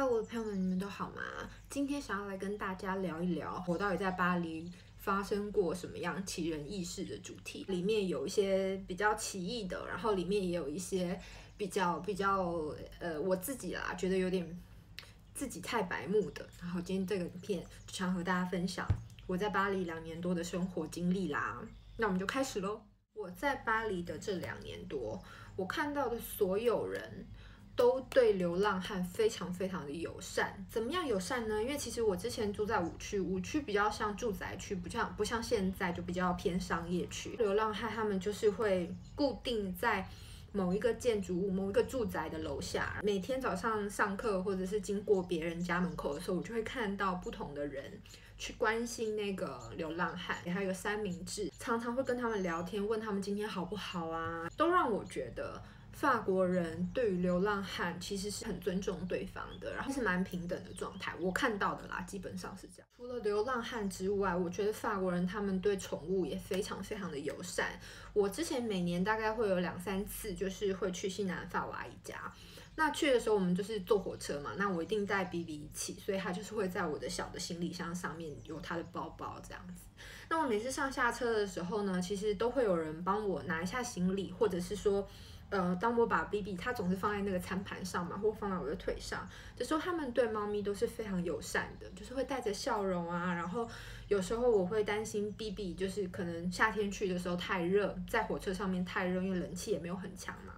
哈喽，我的朋友们，你们都好吗？今天想要来跟大家聊一聊，我到底在巴黎发生过什么样奇人异事的主题。里面有一些比较奇异的，然后里面也有一些比较比较呃，我自己啦觉得有点自己太白目的。然后今天这个影片就想和大家分享我在巴黎两年多的生活经历啦。那我们就开始喽。我在巴黎的这两年多，我看到的所有人。都对流浪汉非常非常的友善，怎么样友善呢？因为其实我之前住在五区，五区比较像住宅区，不像不像现在就比较偏商业区。流浪汉他们就是会固定在某一个建筑物、某一个住宅的楼下，每天早上上课或者是经过别人家门口的时候，我就会看到不同的人去关心那个流浪汉，还有一个三明治，常常会跟他们聊天，问他们今天好不好啊，都让我觉得。法国人对于流浪汉其实是很尊重对方的，然后是蛮平等的状态。我看到的啦，基本上是这样。除了流浪汉之外，我觉得法国人他们对宠物也非常非常的友善。我之前每年大概会有两三次，就是会去西南法娃一家。那去的时候，我们就是坐火车嘛，那我一定带 BB 一起，所以他就是会在我的小的行李箱上面有他的包包这样子。那我每次上下车的时候呢，其实都会有人帮我拿一下行李，或者是说。呃，当我把 BB 它总是放在那个餐盘上嘛，或放在我的腿上，这时候他们对猫咪都是非常友善的，就是会带着笑容啊。然后有时候我会担心 BB，就是可能夏天去的时候太热，在火车上面太热，因为冷气也没有很强嘛。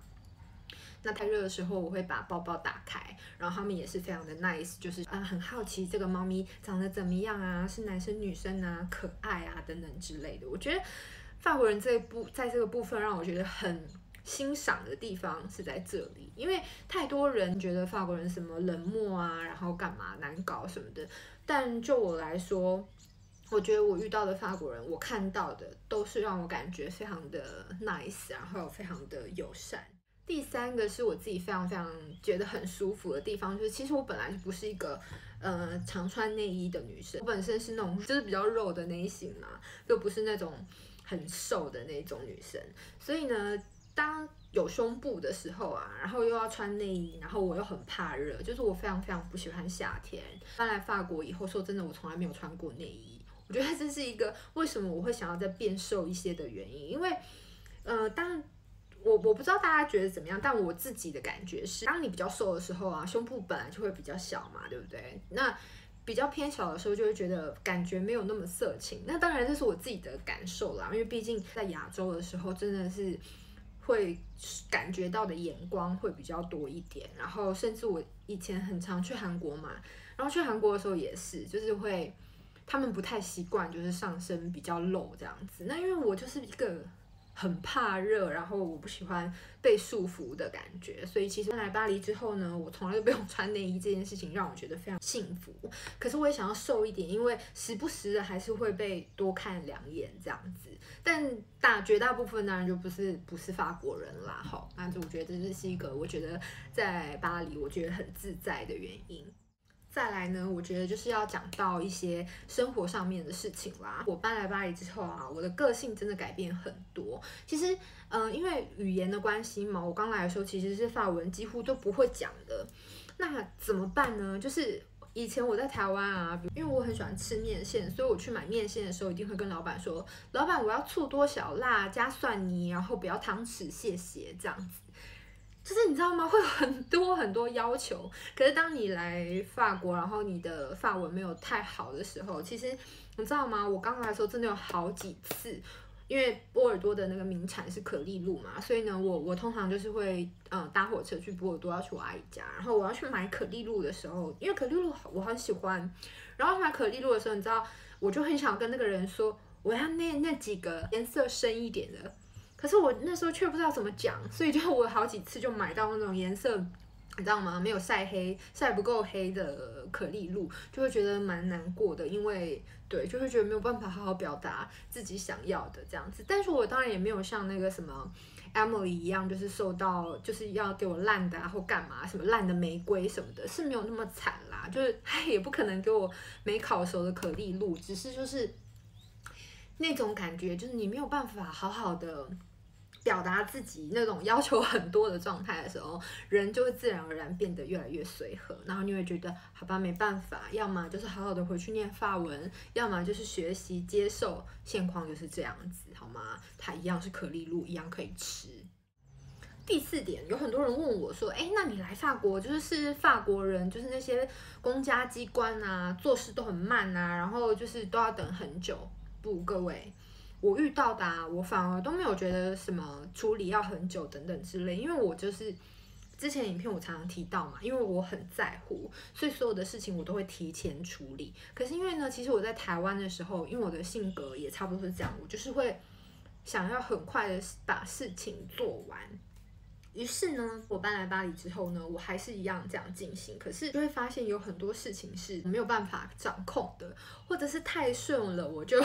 那太热的时候，我会把包包打开，然后他们也是非常的 nice，就是啊、很好奇这个猫咪长得怎么样啊，是男生女生啊，可爱啊等等之类的。我觉得法国人这一部在这个部分让我觉得很。欣赏的地方是在这里，因为太多人觉得法国人什么冷漠啊，然后干嘛难搞什么的。但就我来说，我觉得我遇到的法国人，我看到的都是让我感觉非常的 nice，然后非常的友善。第三个是我自己非常非常觉得很舒服的地方，就是其实我本来就不是一个呃常穿内衣的女生，我本身是那种就是比较肉的类型嘛，就不是那种很瘦的那种女生，所以呢。当有胸部的时候啊，然后又要穿内衣，然后我又很怕热，就是我非常非常不喜欢夏天。搬来法国以后，说真的，我从来没有穿过内衣。我觉得这是一个为什么我会想要再变瘦一些的原因，因为，呃，当我我不知道大家觉得怎么样，但我自己的感觉是，当你比较瘦的时候啊，胸部本来就会比较小嘛，对不对？那比较偏小的时候，就会觉得感觉没有那么色情。那当然这是我自己的感受啦，因为毕竟在亚洲的时候，真的是。会感觉到的眼光会比较多一点，然后甚至我以前很常去韩国嘛，然后去韩国的时候也是，就是会他们不太习惯，就是上身比较露这样子。那因为我就是一个。很怕热，然后我不喜欢被束缚的感觉，所以其实来巴黎之后呢，我从来都不用穿内衣，这件事情让我觉得非常幸福。可是我也想要瘦一点，因为时不时的还是会被多看两眼这样子。但大绝大部分当然就不是不是法国人啦，好，那就我觉得这是一个我觉得在巴黎我觉得很自在的原因。再来呢，我觉得就是要讲到一些生活上面的事情啦。我搬来巴黎之后啊，我的个性真的改变很多。其实，嗯、因为语言的关系嘛，我刚来的时候其实是法文几乎都不会讲的。那怎么办呢？就是以前我在台湾啊，因为我很喜欢吃面线，所以我去买面线的时候一定会跟老板说：“老板，我要醋多少辣，加蒜泥，然后不要汤匙，谢谢。”这样子。就是你知道吗？会有很多很多要求。可是当你来法国，然后你的法文没有太好的时候，其实你知道吗？我刚来的时候真的有好几次，因为波尔多的那个名产是可丽露嘛，所以呢，我我通常就是会嗯搭火车去波尔多要去我阿姨家，然后我要去买可丽露的时候，因为可丽露我很喜欢，然后买可丽露的时候，你知道，我就很想跟那个人说，我要那那几个颜色深一点的。可是我那时候却不知道怎么讲，所以就我好几次就买到那种颜色，你知道吗？没有晒黑、晒不够黑的可丽露，就会觉得蛮难过的，因为对，就会觉得没有办法好好表达自己想要的这样子。但是我当然也没有像那个什么 Emily 一样，就是受到就是要给我烂的啊或干嘛，什么烂的玫瑰什么的，是没有那么惨啦。就是他也不可能给我没烤熟的可丽露，只是就是那种感觉，就是你没有办法好好的。表达自己那种要求很多的状态的时候，人就会自然而然变得越来越随和，然后你会觉得好吧，没办法，要么就是好好的回去念法文，要么就是学习接受现况就是这样子，好吗？它一样是可丽露，一样可以吃。第四点，有很多人问我说，哎，那你来法国就是是法国人，就是那些公家机关啊，做事都很慢啊，然后就是都要等很久。不，各位。我遇到的，我反而都没有觉得什么处理要很久等等之类，因为我就是之前影片我常常提到嘛，因为我很在乎，所以所有的事情我都会提前处理。可是因为呢，其实我在台湾的时候，因为我的性格也差不多是这样，我就是会想要很快的把事情做完。于是呢，我搬来巴黎之后呢，我还是一样这样进行，可是就会发现有很多事情是没有办法掌控的，或者是太顺了，我就。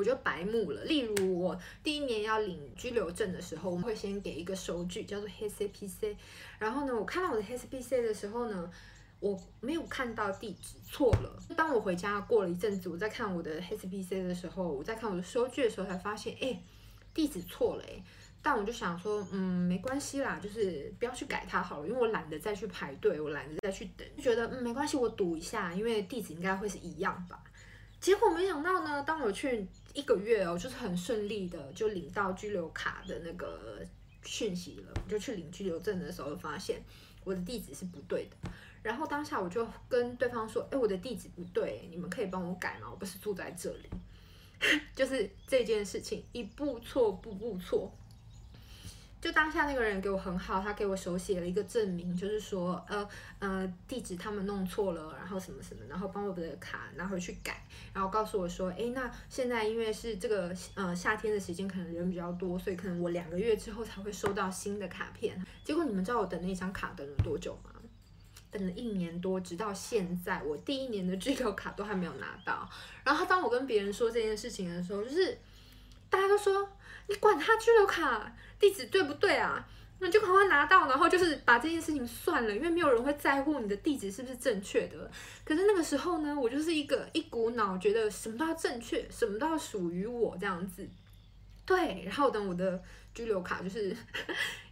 我就白目了。例如，我第一年要领居留证的时候，我们会先给一个收据，叫做 HCPC。然后呢，我看到我的 HCPC 的时候呢，我没有看到地址错了。当我回家过了一阵子，我在看我的 HCPC 的时候，我在看我的收据的时候，才发现，哎，地址错了，哎。但我就想说，嗯，没关系啦，就是不要去改它好了，因为我懒得再去排队，我懒得再去等，就觉得嗯，没关系，我赌一下，因为地址应该会是一样吧。结果没想到呢，当我去一个月哦，就是很顺利的就领到居留卡的那个讯息了，我就去领居留证的时候，发现我的地址是不对的。然后当下我就跟对方说：“哎，我的地址不对，你们可以帮我改吗？我不是住在这里。” 就是这件事情一步错步步错。就当下那个人给我很好，他给我手写了一个证明，就是说，呃呃，地址他们弄错了，然后什么什么，然后帮我的卡拿回去改，然后告诉我说，诶，那现在因为是这个呃夏天的时间，可能人比较多，所以可能我两个月之后才会收到新的卡片。结果你们知道我等那张卡等了多久吗？等了一年多，直到现在，我第一年的居留卡都还没有拿到。然后当我跟别人说这件事情的时候，就是大家都说。你管他居留卡地址对不对啊？那就赶快拿到，然后就是把这件事情算了，因为没有人会在乎你的地址是不是正确的。可是那个时候呢，我就是一个一股脑觉得什么都要正确，什么都要属于我这样子。对，然后等我的居留卡就是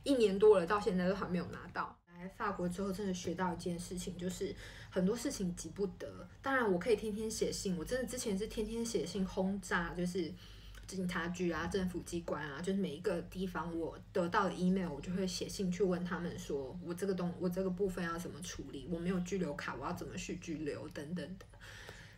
一年多了，到现在都还没有拿到。来法国之后，真的学到一件事情，就是很多事情急不得。当然，我可以天天写信，我真的之前是天天写信轰炸，就是。警察局啊，政府机关啊，就是每一个地方，我得到的 email，我就会写信去问他们，说我这个东，我这个部分要怎么处理？我没有拘留卡，我要怎么去拘留等等的。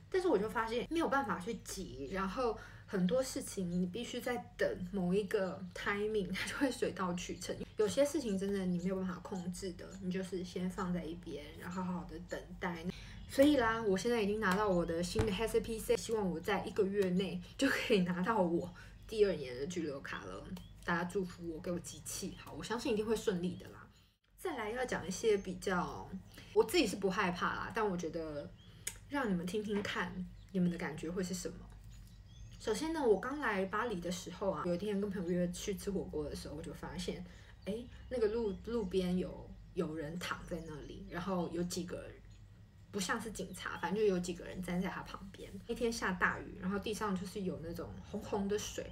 但是我就发现没有办法去急，然后很多事情你必须在等某一个 timing，它就会水到渠成。有些事情真的你没有办法控制的，你就是先放在一边，然后好好的等待。所以啦，我现在已经拿到我的新的 HCPC，希望我在一个月内 就可以拿到我第二年的居留卡了。大家祝福我，给我集气，好，我相信一定会顺利的啦。再来要讲一些比较，我自己是不害怕啦，但我觉得让你们听听看，你们的感觉会是什么？首先呢，我刚来巴黎的时候啊，有一天跟朋友约去吃火锅的时候，我就发现，哎，那个路路边有有人躺在那里，然后有几个人。不像是警察，反正就有几个人站在他旁边。那天下大雨，然后地上就是有那种红红的水，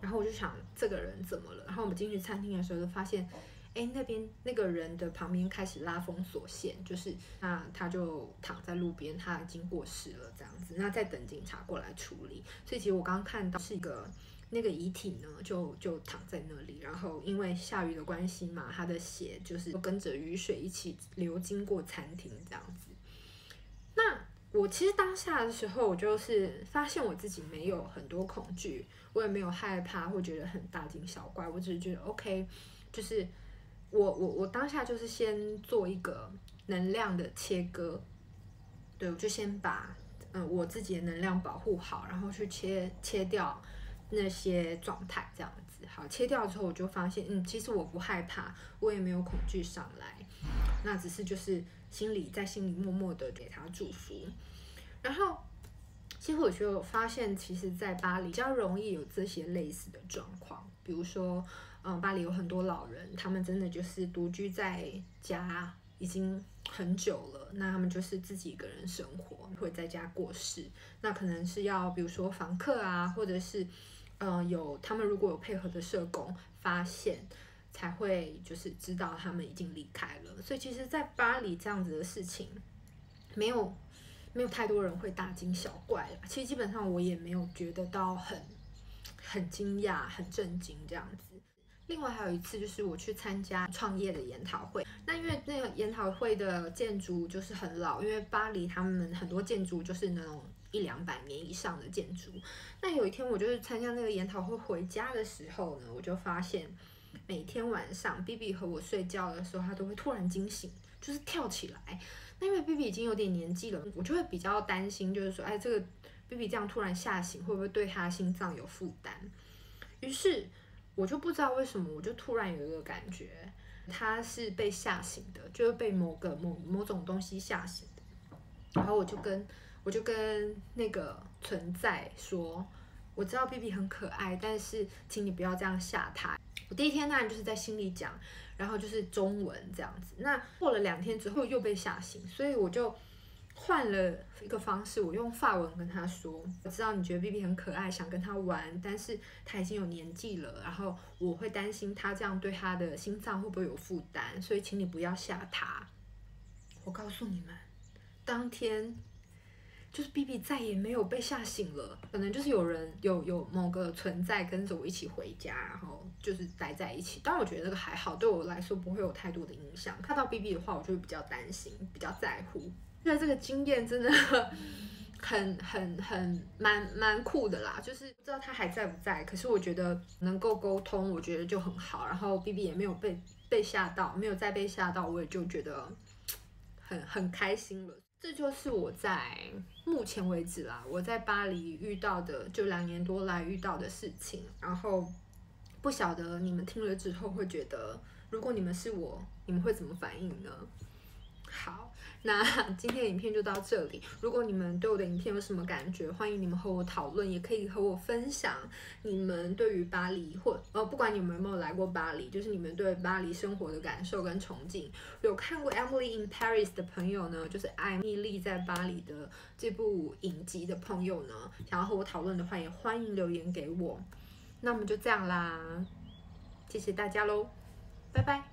然后我就想这个人怎么了？然后我们进去餐厅的时候就发现，哎，那边那个人的旁边开始拉封锁线，就是那他就躺在路边，他已经过世了这样子。那在等警察过来处理。所以其实我刚刚看到是一个。那个遗体呢，就就躺在那里，然后因为下雨的关系嘛，他的血就是跟着雨水一起流经过餐厅这样子。那我其实当下的时候，我就是发现我自己没有很多恐惧，我也没有害怕或觉得很大惊小怪，我只是觉得 OK，就是我我我当下就是先做一个能量的切割，对，我就先把嗯我自己的能量保护好，然后去切切掉。那些状态这样子，好，切掉之后，我就发现，嗯，其实我不害怕，我也没有恐惧上来，那只是就是心里在心里默默的给他祝福。然后，其实我就发现，其实，在巴黎比较容易有这些类似的状况，比如说，嗯，巴黎有很多老人，他们真的就是独居在家已经很久了，那他们就是自己一个人生活，会在家过世，那可能是要比如说房客啊，或者是。呃，有他们如果有配合的社工发现，才会就是知道他们已经离开了。所以其实，在巴黎这样子的事情，没有没有太多人会大惊小怪了。其实基本上我也没有觉得到很很惊讶、很震惊这样子。另外还有一次，就是我去参加创业的研讨会。那因为那个研讨会的建筑就是很老，因为巴黎他们很多建筑就是那种一两百年以上的建筑。那有一天我就是参加那个研讨会回家的时候呢，我就发现每天晚上 BB 和我睡觉的时候，他都会突然惊醒，就是跳起来。那因为 BB 已经有点年纪了，我就会比较担心，就是说，哎，这个 BB 这样突然吓醒，会不会对他心脏有负担？于是。我就不知道为什么，我就突然有一个感觉，他是被吓醒的，就是被某个某某种东西吓醒的。然后我就跟我就跟那个存在说，我知道 BB 很可爱，但是请你不要这样吓他。我第一天当然就是在心里讲，然后就是中文这样子。那过了两天之后又被吓醒，所以我就。换了一个方式，我用法文跟他说：“我知道你觉得 BB 很可爱，想跟他玩，但是他已经有年纪了，然后我会担心他这样对他的心脏会不会有负担，所以请你不要吓他。”我告诉你们，当天就是 BB 再也没有被吓醒了，可能就是有人有有某个存在跟着我一起回家，然后就是待在一起。但，我觉得这个还好，对我来说不会有太多的影响。看到 BB 的话，我就会比较担心，比较在乎。那这个经验真的 很很很蛮蛮酷的啦，就是不知道他还在不在，可是我觉得能够沟通，我觉得就很好。然后 BB 也没有被被吓到，没有再被吓到，我也就觉得 很很开心了。这就是我在目前为止啦，我在巴黎遇到的，就两年多来遇到的事情。然后不晓得你们听了之后会觉得，如果你们是我，你们会怎么反应呢？好，那 今天的影片就到这里。如果你们对我的影片有什么感觉，欢迎你们和我讨论，也可以和我分享你们对于巴黎或呃，不管你们有没有来过巴黎，就是你们对巴黎生活的感受跟憧憬。有看过《Emily in Paris》的朋友呢，就是《艾米丽在巴黎》的这部影集的朋友呢，想要和我讨论的话，也欢迎留言给我。那我们就这样啦，谢谢大家喽，拜拜。